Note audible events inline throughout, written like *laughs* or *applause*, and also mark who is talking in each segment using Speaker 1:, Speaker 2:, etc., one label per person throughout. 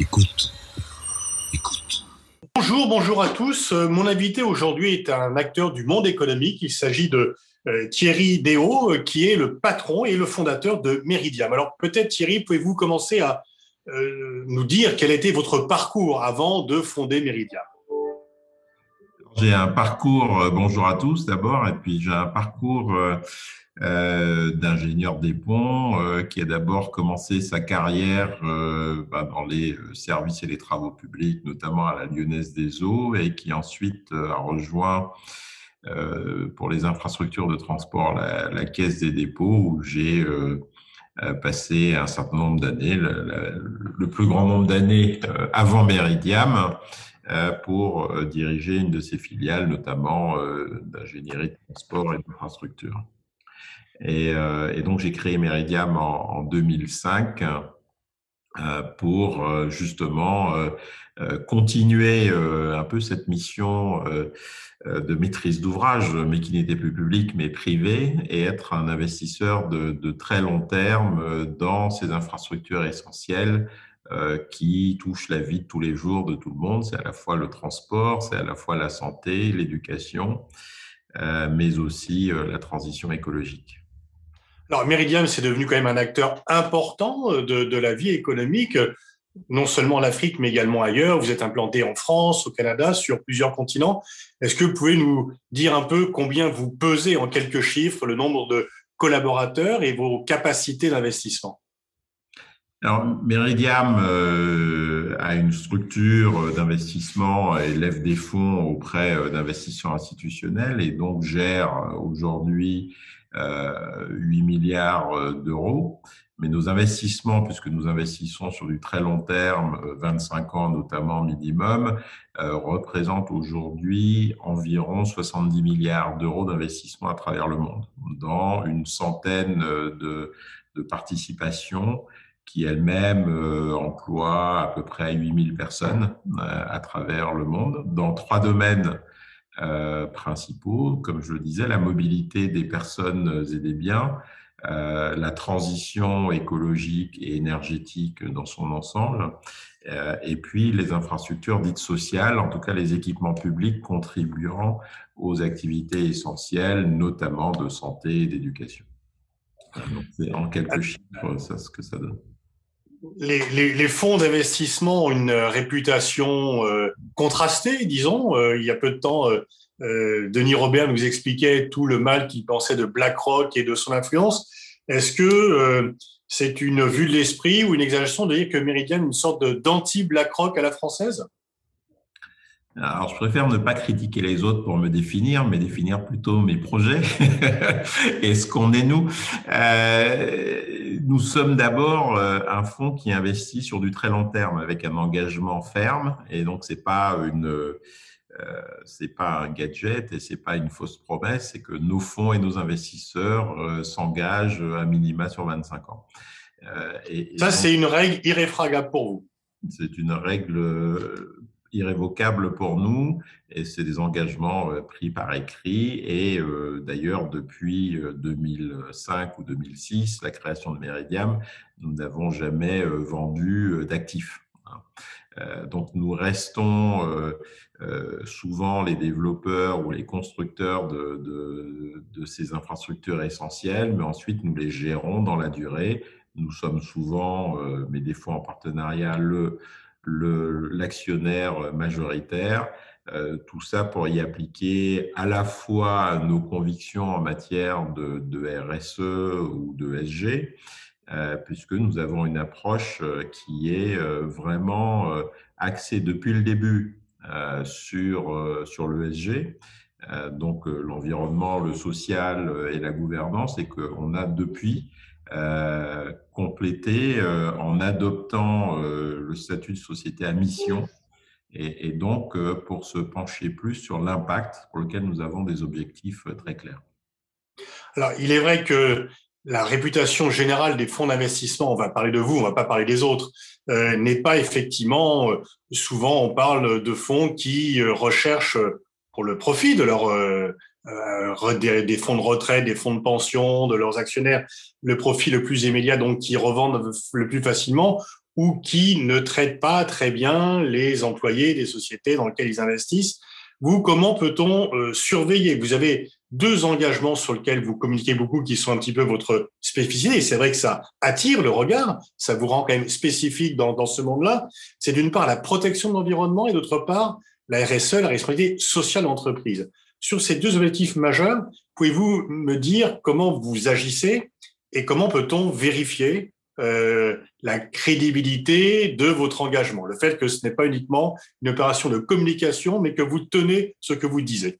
Speaker 1: Écoute. Écoute.
Speaker 2: Bonjour, bonjour à tous. Euh, mon invité aujourd'hui est un acteur du monde économique. Il s'agit de euh, Thierry Déo, euh, qui est le patron et le fondateur de Meridiam. Alors peut-être Thierry, pouvez-vous commencer à nous dire quel était votre parcours avant de fonder Meridiam?
Speaker 3: J'ai un parcours, bonjour à tous d'abord, et puis j'ai un parcours euh, d'ingénieur des ponts euh, qui a d'abord commencé sa carrière euh, bah, dans les services et les travaux publics, notamment à la Lyonnaise des Eaux, et qui ensuite a rejoint pour les infrastructures de transport la, Caisse des dépôts, où j'ai passé un certain nombre d'années, le, le, plus grand nombre d'années avant Meridiam, pour diriger une de ses filiales, notamment d'ingénierie de transport et d'infrastructure. Et, euh, et, donc, j'ai créé Meridiam en, en 2005 euh, pour euh, justement continuer un peu cette mission de maîtrise d'ouvrage, mais qui n'était plus publique, mais privée, et être un investisseur de, de très long terme dans ces infrastructures essentielles qui touchent la vie de tous les jours de tout le monde. C'est à la fois le transport, c'est à la fois la santé, l'éducation, mais aussi la transition écologique.
Speaker 2: Alors, Meridiam, c'est devenu quand même un acteur important euh, de, de la vie économique, non seulement en Afrique, mais également ailleurs. Vous êtes implanté en France, au Canada, sur plusieurs continents. Est-ce que vous pouvez nous dire un peu combien vous pesez en quelques chiffres le nombre de collaborateurs et vos capacités d'investissement?
Speaker 3: Alors, Meridiam euh, a une structure d'investissement et lève des fonds auprès euh, d'investisseurs institutionnels et donc gère aujourd'hui 8 euh, milliards euh, d'euros. Mais nos investissements, puisque nous investissons sur du très long terme, 25 euh, ans notamment minimum, représentent aujourd'hui environ 70 milliards d'euros d'investissement à travers le monde, dans une centaine de, de participations qui elles-mêmes emploient à peu près 8000 personnes à travers le monde, dans trois domaines euh, principaux, comme je le disais, la mobilité des personnes et des biens, euh, la transition écologique et énergétique dans son ensemble, euh, et puis les infrastructures dites sociales, en tout cas les équipements publics contribuant aux activités essentielles, notamment de santé et d'éducation. C'est en quelques chiffres ça ce que ça donne
Speaker 2: les, fonds d'investissement ont une réputation euh, contrastée, disons. Euh, il y a peu de temps, euh, Denis Robert nous expliquait tout le mal qu'il pensait de BlackRock et de son influence. Est-ce que c'est une vue de l'esprit ou une exagération de dire que Meridian est une sorte d'anti-BlackRock à la française?
Speaker 3: Alors, je préfère ne pas critiquer les autres pour me définir, mais définir plutôt mes projets *laughs* et ce qu'on est nous. Euh, nous sommes d'abord euh, un fonds qui investit sur du très long terme avec un engagement ferme, et donc c'est pas une euh, c'est pas un gadget et c'est pas une fausse promesse, c'est que nos fonds et nos investisseurs euh, s'engagent à minima sur 25 ans.
Speaker 2: et, Ça, c'est une règle irréfragable pour vous.
Speaker 3: C'est une règle irrévocable pour nous et c'est des engagements euh, pris par écrit et euh, d'ailleurs depuis 2005 euh, ou 2006 la création de Meridiam nous n'avons jamais vendu d'actifs hein. donc nous restons souvent les développeurs ou les constructeurs de, de, de, ces infrastructures essentielles, mais ensuite nous les gérons dans la durée. Nous sommes souvent, mais des fois en partenariat, le, l'actionnaire majoritaire. Euh, tout ça pour y appliquer à la fois nos convictions en matière de, RSE ou de SG, euh, puisque nous avons une approche euh, qui est vraiment axée depuis le début sur, sur l'ESG, donc l'environnement, le social et la gouvernance, et qu'on a depuis euh, complété euh, en adoptant euh, le statut de société à mission et, donc pour se pencher plus sur l'impact pour lequel nous avons des objectifs très clairs.
Speaker 2: Alors, il est vrai que la réputation générale des fonds d'investissement, on va parler de vous, on va pas parler des autres, euh, n'est pas effectivement, souvent on parle de fonds qui recherchent pour le profit de leur euh, des, fonds de retraite, des fonds de pension, de leurs actionnaires, le profit le plus immédiat, donc qui revendent le plus facilement, ou qui ne traitent pas très bien les employés des sociétés dans lesquelles ils investissent. Vous, comment peut-on euh, surveiller? Vous avez deux engagements sur lesquels vous communiquez beaucoup qui sont un petit peu votre spécificité. Et c'est vrai que ça attire le regard, ça vous rend quand même spécifique dans, dans ce monde-là. C'est d'une part la protection de l'environnement et d'autre part la RSE, la responsabilité sociale d'entreprise. Sur ces deux objectifs majeurs, pouvez-vous me dire comment vous agissez et comment peut-on vérifier euh, la crédibilité de votre engagement, le fait que ce n'est pas uniquement une opération de communication, mais que vous tenez ce que vous disiez.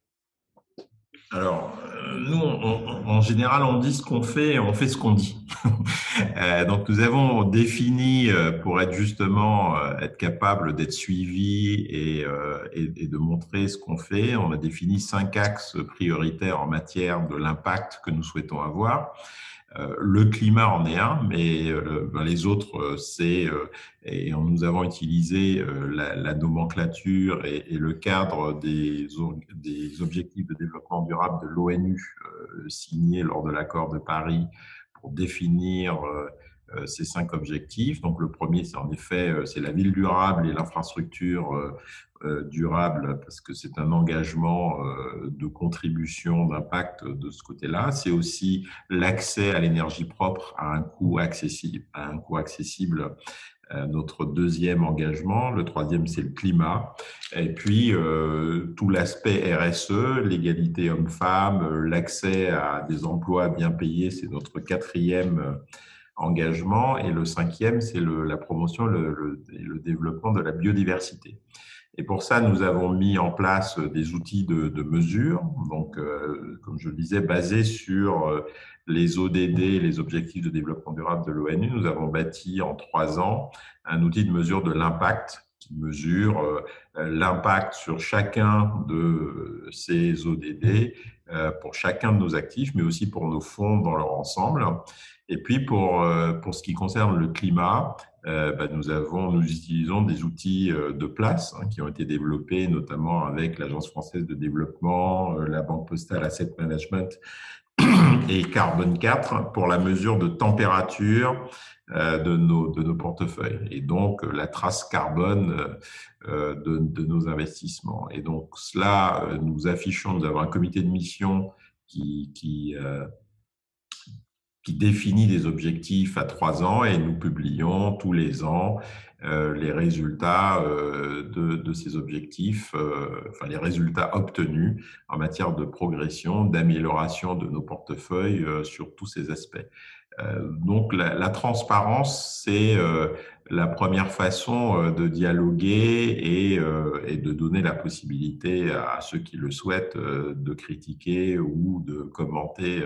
Speaker 3: Alors, euh, nous, en général, on dit ce qu'on fait on fait ce qu'on dit. *laughs* Euh, donc, nous avons défini, pour être justement, être capable d'être suivi et, de montrer ce qu'on fait, on a défini cinq axes prioritaires en matière de l'impact que nous souhaitons avoir. Euh, le climat en est un, mais euh, ben, les autres, euh, c'est, et nous avons utilisé la, nomenclature et, le cadre des, des, objectifs de développement durable de l'ONU signés lors de l'accord de Paris pour définir ces cinq objectifs. Donc le premier, c'est en effet, c'est la ville durable et l'infrastructure euh, durable parce que c'est un engagement euh, de contribution, d'impact de ce côté-là. C'est aussi l'accès à l'énergie propre à un coût accessible, un coût accessible euh, notre deuxième engagement. Le troisième, c'est le climat. Et puis, tout l'aspect RSE, l'égalité homme-femme, l'accès à des emplois bien payés, c'est notre quatrième engagement. Et le cinquième, c'est la promotion et le, développement de la biodiversité. Et pour ça, nous avons mis en place des outils de, mesure, donc, euh, comme je le disais, basés sur euh, les ODD, les objectifs de développement durable de l'ONU. Nous avons bâti en trois ans un outil de mesure de l'impact qui mesure euh, l'impact sur chacun de ces ODD pour chacun de nos actifs, mais aussi pour nos fonds dans leur ensemble. Et puis, pour, pour ce qui concerne le climat, euh, bah, nous, avons, nous utilisons des outils euh, de place hein, qui ont été développés notamment avec l'Agence française de développement, euh, la Banque postale Asset Management *clears throat* et Carbone 4 pour la mesure de température de, nos, de nos portefeuilles et donc la trace carbone de, de nos investissements. Et donc cela, nous affichons, nous avons un comité de mission qui, qui qui définit des objectifs à trois ans et nous publions tous les ans euh, les résultats euh, de, ces objectifs, euh, enfin les résultats obtenus en matière de progression, d'amélioration de nos portefeuilles sur tous ces aspects. Donc la, transparence, c'est la première façon de dialoguer et, de donner la possibilité à ceux qui le souhaitent de critiquer ou de commenter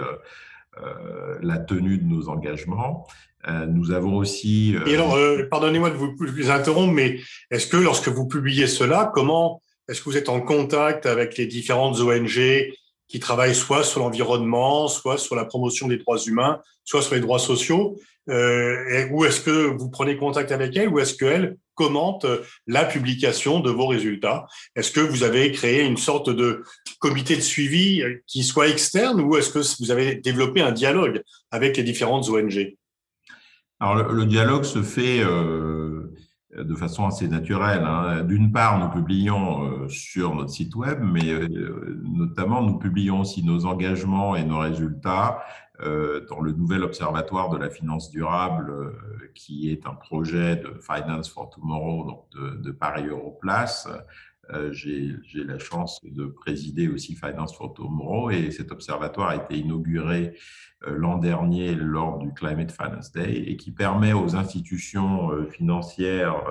Speaker 3: la tenue de nos engagements. Euh, nous avons aussi.
Speaker 2: Euh, pardonnez-moi de vous, vous interrompre, mais est-ce que lorsque vous publiez cela, comment est-ce que vous êtes en contact avec les différentes ONG qui travaillent soit sur l'environnement, soit sur la promotion des droits humains, soit sur les droits sociaux? Euh, Ou est-ce que vous prenez contact avec elles ou est-ce qu'elles commentent la publication de vos résultats? Est-ce que vous avez créé une sorte de comité de suivi qui soit externe ou est-ce que vous avez développé un dialogue avec les différentes ONG
Speaker 3: Alors le, dialogue se fait euh, de façon assez naturelle. Hein. D'une part, nous publions euh, sur notre site web, mais euh, notamment nous publions aussi nos engagements et nos résultats euh, dans le nouvel observatoire de la finance durable, qui est un projet de Finance for Tomorrow, donc de, de Paris Europlace. J'ai la chance de présider aussi Finance for Tomorrow et cet observatoire a été inauguré l'an dernier lors du Climate Finance Day et qui permet aux institutions financières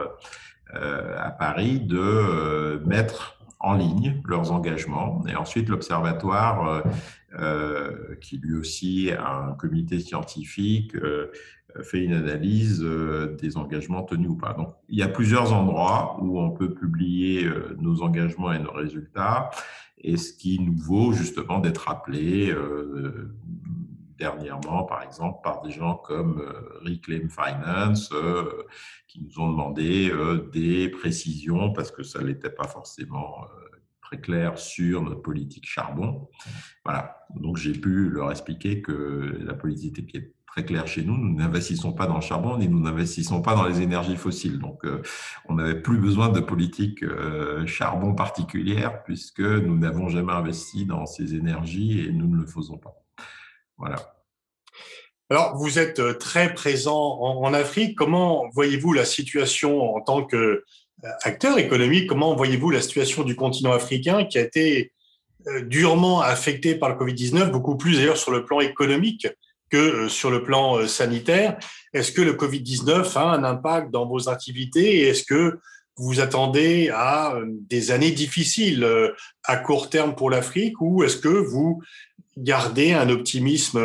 Speaker 3: à Paris de mettre en ligne leurs engagements. Et ensuite, l'Observatoire, qui lui aussi a un comité scientifique, fait une analyse des engagements tenus ou pas. Donc, il y a plusieurs endroits où on peut publier nos engagements et nos résultats, et ce qui nous vaut justement d'être appelé dernièrement, par exemple, par des gens comme euh, Reclaim Finance, euh, qui nous ont demandé euh, des précisions parce que ça n'était pas forcément très clair sur notre politique charbon. Voilà. Donc, j'ai pu leur expliquer que la politique est très clair chez nous, nous n'investissons pas dans le charbon ni nous n'investissons pas dans les énergies fossiles. Donc, euh, on n'avait plus besoin de politique euh, charbon particulière puisque nous n'avons jamais investi dans ces énergies et nous ne le faisons pas. Voilà.
Speaker 2: Alors, vous êtes euh, très présent en, Afrique. Comment voyez-vous la situation en tant qu'acteur économique? Comment voyez-vous la situation du continent africain qui a été durement affecté par le Covid-19, beaucoup plus d'ailleurs sur le plan économique que euh, sur le plan euh, sanitaire? Est-ce que le Covid-19 a un impact dans vos activités? Et est-ce que vous attendez à euh, des années difficiles à court terme pour l'Afrique? Ou est-ce que vous gardez un optimisme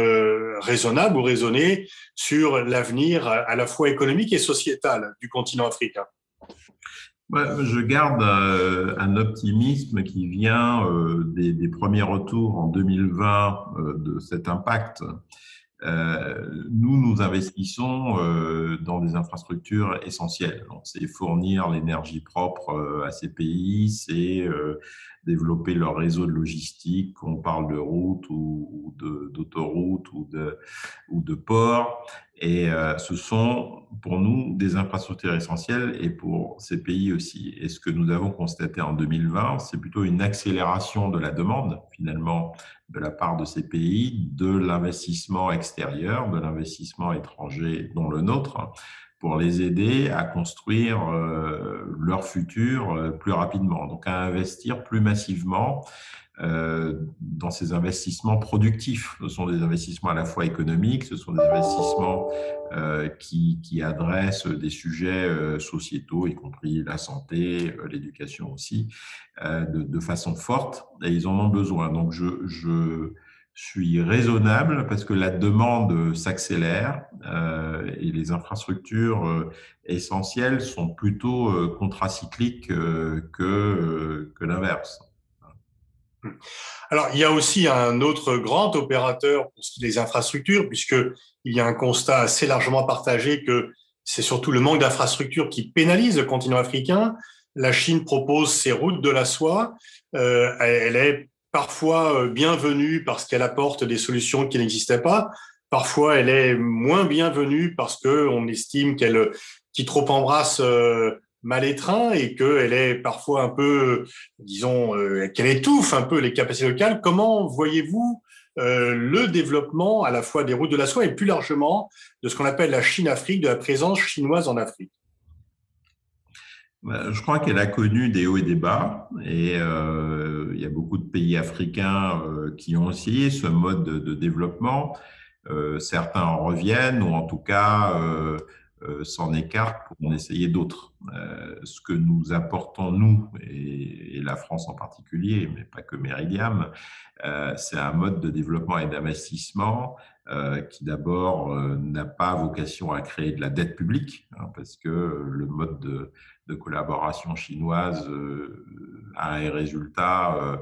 Speaker 2: raisonnable ou raisonné sur l'avenir à la fois économique et sociétal du continent africain
Speaker 3: je garde un optimisme qui vient des, des premiers retours en 2020 de cet impact euh, nous, nous investissons euh, dans des infrastructures essentielles. C'est fournir l'énergie propre euh, à ces pays, c'est développer leur réseau de logistique, qu'on parle de routes ou, d'autoroutes ou de, ou de ports. Et ce sont pour nous des infrastructures essentielles et pour ces pays aussi. Et ce que nous avons constaté en 2020, c'est plutôt une accélération de la demande finalement de la part de ces pays de l'investissement extérieur, de l'investissement étranger, dont le nôtre, pour les aider à construire euh, leur futur euh, plus rapidement, donc à investir plus massivement euh, dans ces investissements productifs. Ce sont des investissements à la fois économiques, ce sont des investissements qui, qui, adressent des sujets sociétaux, y compris la santé, l'éducation aussi, de, façon forte, et ils en ont besoin. Donc je, je suis raisonnable parce que la demande s'accélère euh, et les infrastructures essentielles sont plutôt contracycliques que, que l'inverse.
Speaker 2: Alors, il y a aussi un autre grand opérateur pour ce qui est des infrastructures, puisqu'il y a un constat assez largement partagé que c'est surtout le manque d'infrastructures qui pénalise le continent africain. La Chine propose ses routes de la soie. Euh, elle est parfois euh, bienvenue parce qu'elle apporte des solutions qui n'existaient pas. Parfois, elle est moins bienvenue parce qu'on estime qu'elle qui trop embrasse euh, mal étreint et qu'elle est parfois un peu, disons, euh, qu'elle étouffe un peu les capacités locales. Comment voyez-vous le développement à la fois des routes de la soie et plus largement de ce qu'on appelle la Chine-Afrique, de la présence chinoise en Afrique?
Speaker 3: Je crois qu'elle a connu des hauts et des bas, et euh, il y a beaucoup de pays africains qui ont essayé ce mode de, développement. certains en reviennent, ou en tout cas euh, s'en écartent pour en essayer d'autres. Euh, ce que nous apportons, nous, et, la France en particulier, mais pas que Meridiam, euh, c'est un mode de développement et d'investissement qui d'abord n'a pas vocation à créer de la dette publique, hein, parce que le mode de, de collaboration chinoise a un résultat euh,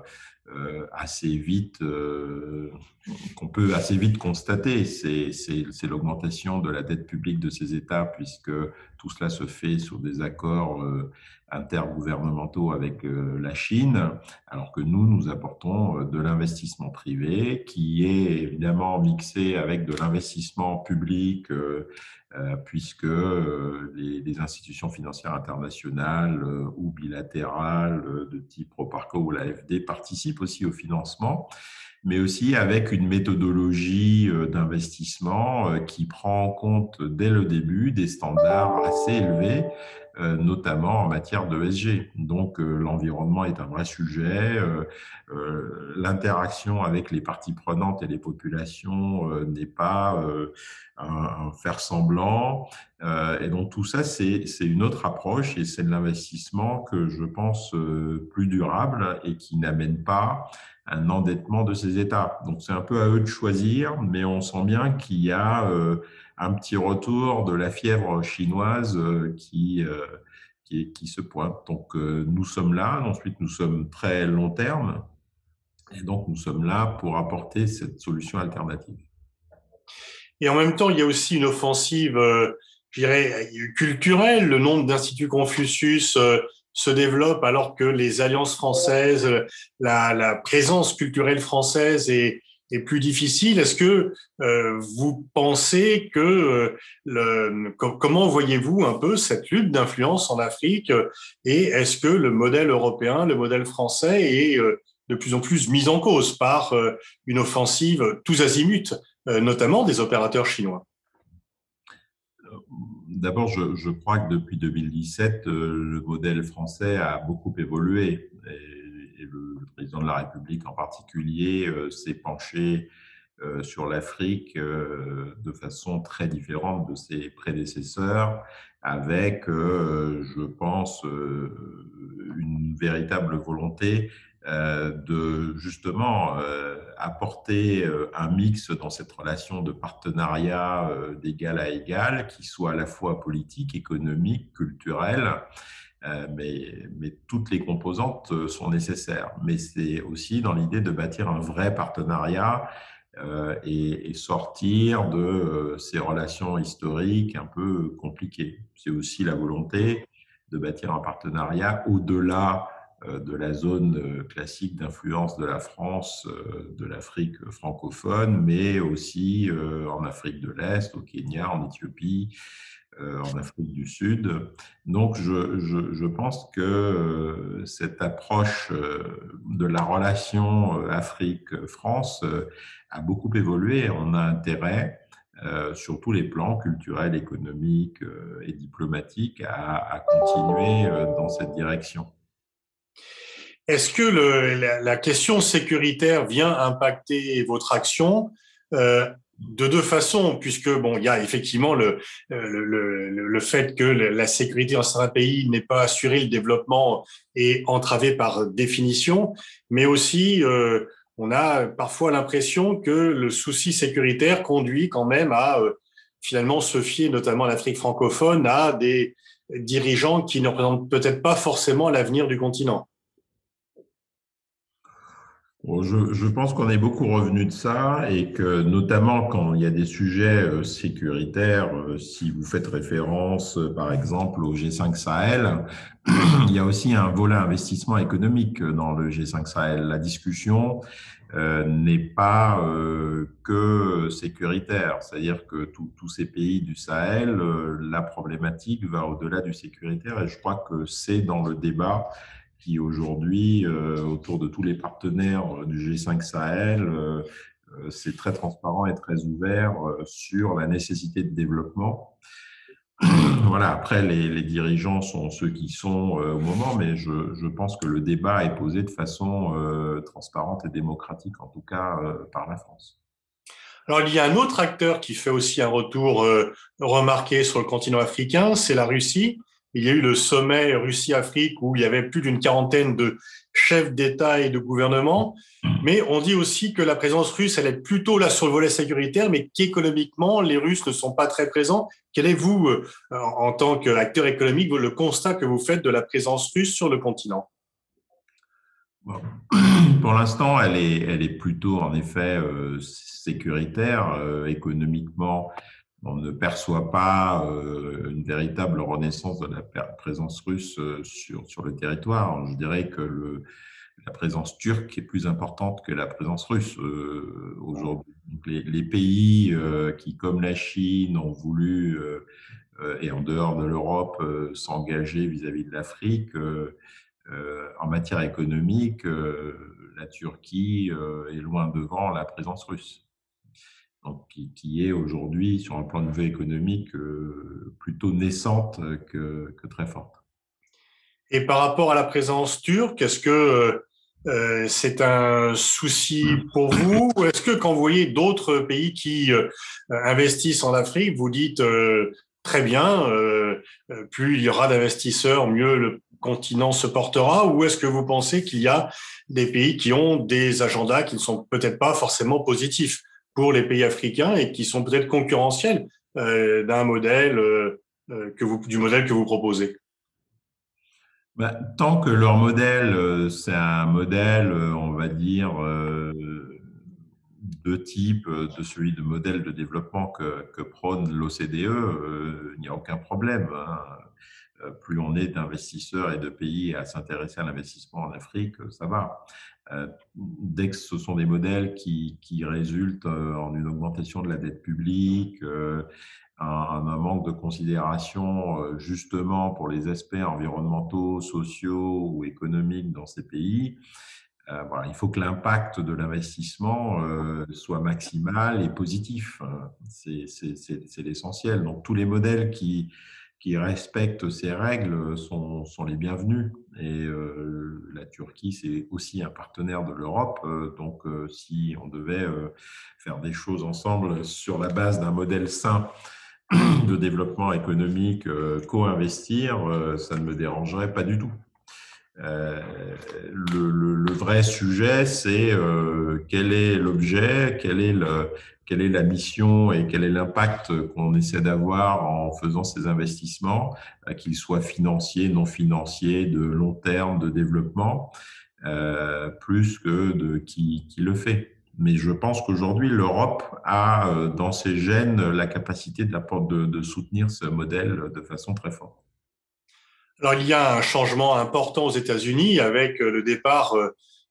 Speaker 3: assez vite, euh, qu'on peut assez vite constater, c'est l'augmentation de la dette publique de ces États, puisque tout cela se fait sur des accords euh, intergouvernementaux avec la Chine, alors que nous, nous apportons de l'investissement privé qui est évidemment mixé avec de l'investissement public euh, puisque euh, les, institutions financières internationales euh, ou bilatérales de type Proparco ou l'AFD participent aussi au financement, mais aussi avec une méthodologie d'investissement qui prend en compte dès le début des standards assez élevés euh, notamment en matière de SG. Donc euh, l'environnement est un vrai sujet. Euh, l'interaction avec les parties prenantes et les populations n'est pas un, faire semblant. et donc tout ça, c'est une autre approche et c'est de l'investissement que je pense plus durable et qui n'amène pas un endettement de ces États. Donc c'est un peu à eux de choisir, mais on sent bien qu'il y a un petit retour de la fièvre chinoise euh, qui, euh, qui, qui se pointe. Donc euh, nous sommes là, ensuite nous sommes très long terme, et donc nous sommes là pour apporter cette solution alternative.
Speaker 2: Et en même temps, il y a aussi une offensive, je dirais, culturelle. Le nombre d'instituts Confucius se développe alors que les alliances françaises, la, présence culturelle française est, plus difficile. Est-ce que euh, vous pensez que euh, le, comment voyez-vous un peu cette lutte d'influence en Afrique et est-ce que le modèle européen, le modèle français est euh, de plus en plus mis en cause par une offensive tous azimuts, notamment des opérateurs chinois?
Speaker 3: D'abord, je, crois que depuis 2017, le modèle français a beaucoup évolué. Le, président de la République en particulier euh, s'est penché euh, sur l'Afrique euh, de façon très différente de ses prédécesseurs, avec, je pense, une véritable volonté de justement apporter un mix dans cette relation de partenariat d'égal à égal, qui soit à la fois politique, économique, culturel, euh, mais, mais, toutes les composantes euh, sont nécessaires. Mais c'est aussi dans l'idée de bâtir un vrai partenariat euh, et, sortir de ces relations historiques un peu compliquées. C'est aussi la volonté de bâtir un partenariat au-delà de la zone classique d'influence de la France, de l'Afrique francophone, mais aussi en Afrique de l'Est, au Kenya, en Éthiopie, euh, en Afrique du Sud. Donc, je, pense que euh, cette approche euh, de la relation Afrique-France a beaucoup évolué. On a intérêt, sur tous les plans culturels, économiques et diplomatiques, à continuer dans cette direction.
Speaker 2: Est-ce que la, question sécuritaire vient impacter votre action? Euh, de deux façons, puisque bon, il y a effectivement le, le, le, fait que la sécurité dans certains pays n'est pas assurée, le développement est entravé par définition, mais aussi euh, on a parfois l'impression que le souci sécuritaire conduit quand même à euh, finalement se fier, notamment en Afrique francophone, à des dirigeants qui ne représentent peut-être pas forcément l'avenir du continent.
Speaker 3: Je, pense qu'on est beaucoup revenu de ça et que notamment quand il y a des sujets euh, sécuritaires, euh, si vous faites référence euh, par exemple au G5 Sahel, *clears throat* il y a aussi un volet investissement économique dans le G5 Sahel. La discussion n'est pas euh, que sécuritaire, c'est-à-dire que tous ces pays du Sahel, euh, la problématique va au-delà du sécuritaire et je crois que c'est dans le débat qui aujourd'hui, euh, autour de tous les partenaires du G5 Sahel, euh, euh, c'est très transparent et très ouvert sur la nécessité de développement. *clears throat* Voilà, après, les, dirigeants sont ceux qui sont au moment, mais je, je, pense que le débat est posé de façon transparente et démocratique, en tout cas par la France.
Speaker 2: Alors, il y a un autre acteur qui fait aussi un retour remarqué sur le continent africain, c'est la Russie il y a eu le sommet Russie-Afrique où il y avait plus d'une quarantaine de chefs d'État et de gouvernement. Mais on dit aussi que la présence russe, elle est plutôt là sur le volet sécuritaire, mais qu'économiquement, les Russes ne sont pas très présents. Quel est, vous, euh, en tant qu'acteur économique, le constat que vous faites de la présence russe sur le continent? *clears throat*
Speaker 3: Pour l'instant, elle est, plutôt, en effet, euh, sécuritaire, euh, économiquement on ne perçoit pas euh, une véritable renaissance de la présence russe euh, sur, le territoire. Je dirais que la présence turque est plus importante que la présence russe euh, aujourd'hui. Les, pays qui, comme la Chine, ont voulu, et en dehors de l'Europe, s'engager vis-à-vis de l'Afrique, en matière économique, la Turquie est loin devant la présence russe qui, est aujourd'hui, sur un plan de vue économique, euh, plutôt naissante que, très forte.
Speaker 2: Et par rapport à la présence turque, est-ce que euh, c'est un souci pour vous? Ou est-ce que quand vous voyez d'autres pays qui euh, investissent en Afrique, vous dites très bien, plus il y aura d'investisseurs, mieux le continent se portera? Ou est-ce que vous pensez qu'il y a des pays qui ont des agendas qui ne sont peut-être pas forcément positifs? Pour les pays africains et qui sont peut-être concurrentiels euh, d'un modèle euh, euh, que du modèle que vous proposez
Speaker 3: ben, Tant que leur modèle, c'est un modèle, on va dire, de type de celui de modèle de développement que, que prône l'OCDE, il n'y a aucun problème. Hein. plus on est d'investisseurs et de pays à s'intéresser à l'investissement en Afrique, ça va. Dès que ce sont des modèles qui, qui résultent en une augmentation de la dette publique, un, un, manque de considération justement pour les aspects environnementaux, sociaux ou économiques dans ces pays, euh, voilà, il faut que l'impact de l'investissement euh, soit maximal et positif. C'est l'essentiel. Donc tous les modèles qui, qui respectent ces règles sont, sont les bienvenus. Et euh, la Turquie, c'est aussi un partenaire de l'Europe. donc si on devait faire des choses ensemble sur la base d'un modèle sain de développement économique, co-investir, ça ne me dérangerait pas du tout. Euh, le, vrai sujet, c'est euh, quel est l'objet, quel est le, quelle est la mission et quel est l'impact qu'on essaie d'avoir en faisant ces investissements, euh, qu'ils soient financiers, non financiers, de long terme, de développement, euh, plus que de qui, qui le fait. Mais je pense qu'aujourd'hui, l'Europe a euh, dans ses gènes la capacité de, de, soutenir ce modèle de façon très forte.
Speaker 2: Alors, il y a un changement important aux États-Unis avec euh, le départ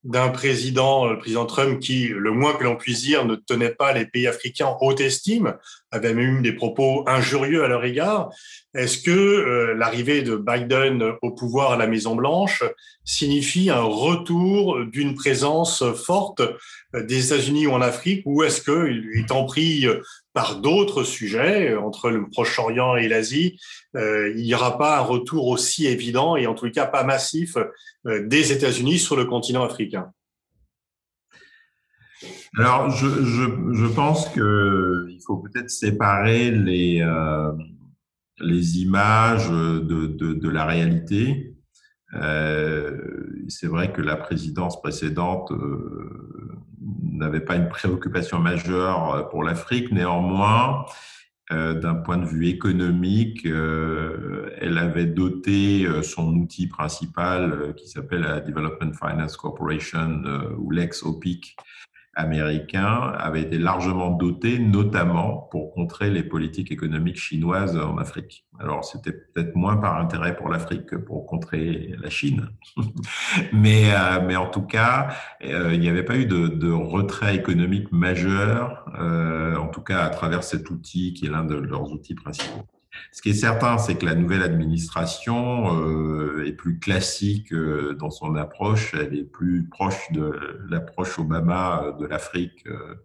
Speaker 2: d'un président, le président Trump, qui, le moins que l'on puisse dire, ne tenait pas les pays africains en haute estime, avait même eu des propos injurieux à leur égard. Est-ce que euh, l'arrivée de Biden au pouvoir à la Maison-Blanche signifie un retour d'une présence forte des États-Unis ou en Afrique, ou est-ce qu'il est en pris par d'autres sujets, entre le Proche-Orient et l'Asie, euh, il n'y aura pas un retour aussi évident et en tout cas pas massif euh, des États-Unis sur le continent africain.
Speaker 3: Alors, je, pense qu'il faut peut-être séparer les, euh, images de, la réalité. Euh, c'est vrai que la présidence précédente euh, n'avait pas une préoccupation majeure pour l'Afrique. Néanmoins, euh, d'un point de vue économique, euh, elle avait doté euh, son outil principal qui s'appelle la Development Finance Corporation ou l'ex-OPIC américain avait été largement doté, notamment pour contrer les politiques économiques chinoises en Afrique. Alors, c'était peut-être moins par intérêt pour l'Afrique que pour contrer la Chine. *laughs* mais, euh, mais en tout cas, euh, il n'y avait pas eu de, de retrait économique majeur, euh, en tout cas à travers cet outil qui est l'un de leurs outils principaux. Ce qui est certain, c'est que la nouvelle administration euh, est plus classique euh, dans son approche, elle est plus proche de l'approche Obama euh, de l'Afrique euh,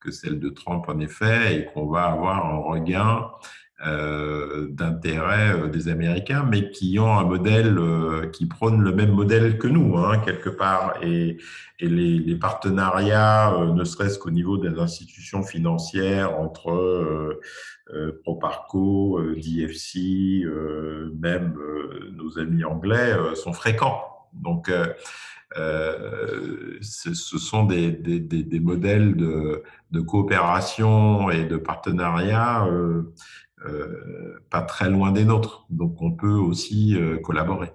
Speaker 3: que celle de Trump en effet, et qu'on va avoir un regain euh, d'intérêt des Américains, mais qui ont un modèle qui prône le même modèle que nous, hein, quelque part. Et, et les, les, partenariats, ne serait-ce qu'au niveau des institutions financières entre euh, Proparco, euh, DFC, euh, même nos amis anglais sont fréquents. Donc, ce sont des, modèles de, de, coopération et de partenariat pas très loin des nôtres. Donc, on peut aussi collaborer.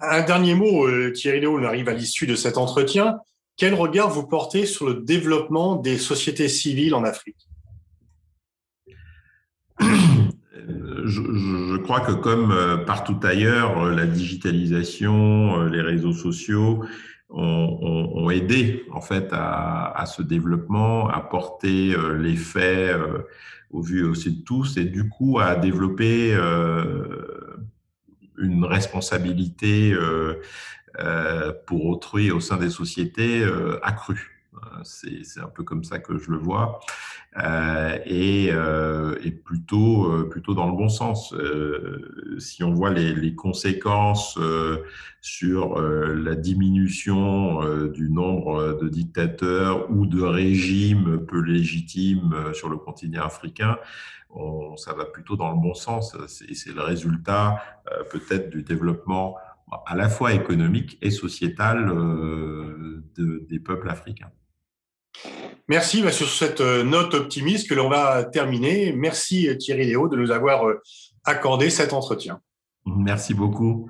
Speaker 2: Un dernier mot, Thierry Léo, on arrive à l'issue de cet entretien. Quel regard vous portez sur le développement des sociétés civiles en Afrique?
Speaker 3: Je, je, crois que comme euh, partout ailleurs, euh, la digitalisation, euh, les réseaux sociaux ont, ont, ont aidé en fait à, à, ce développement, à porter les faits au vu aussi de tous et du coup à développer une responsabilité pour autrui au sein des sociétés accrue. C'est un peu comme ça que je le vois. Euh, et, euh, et, plutôt, euh, plutôt dans le bon sens. Euh, si on voit les, les conséquences euh, sur la diminution du nombre de dictateurs ou de régimes peu légitimes sur le continent africain, on, ça va plutôt dans le bon sens. C'est le résultat peut-être du développement à la fois économique et sociétal de, des peuples africains.
Speaker 2: Merci bah, sur cette euh, note optimiste que l'on va terminer. Merci Thierry Léo de nous avoir euh, accordé cet entretien.
Speaker 3: Merci beaucoup.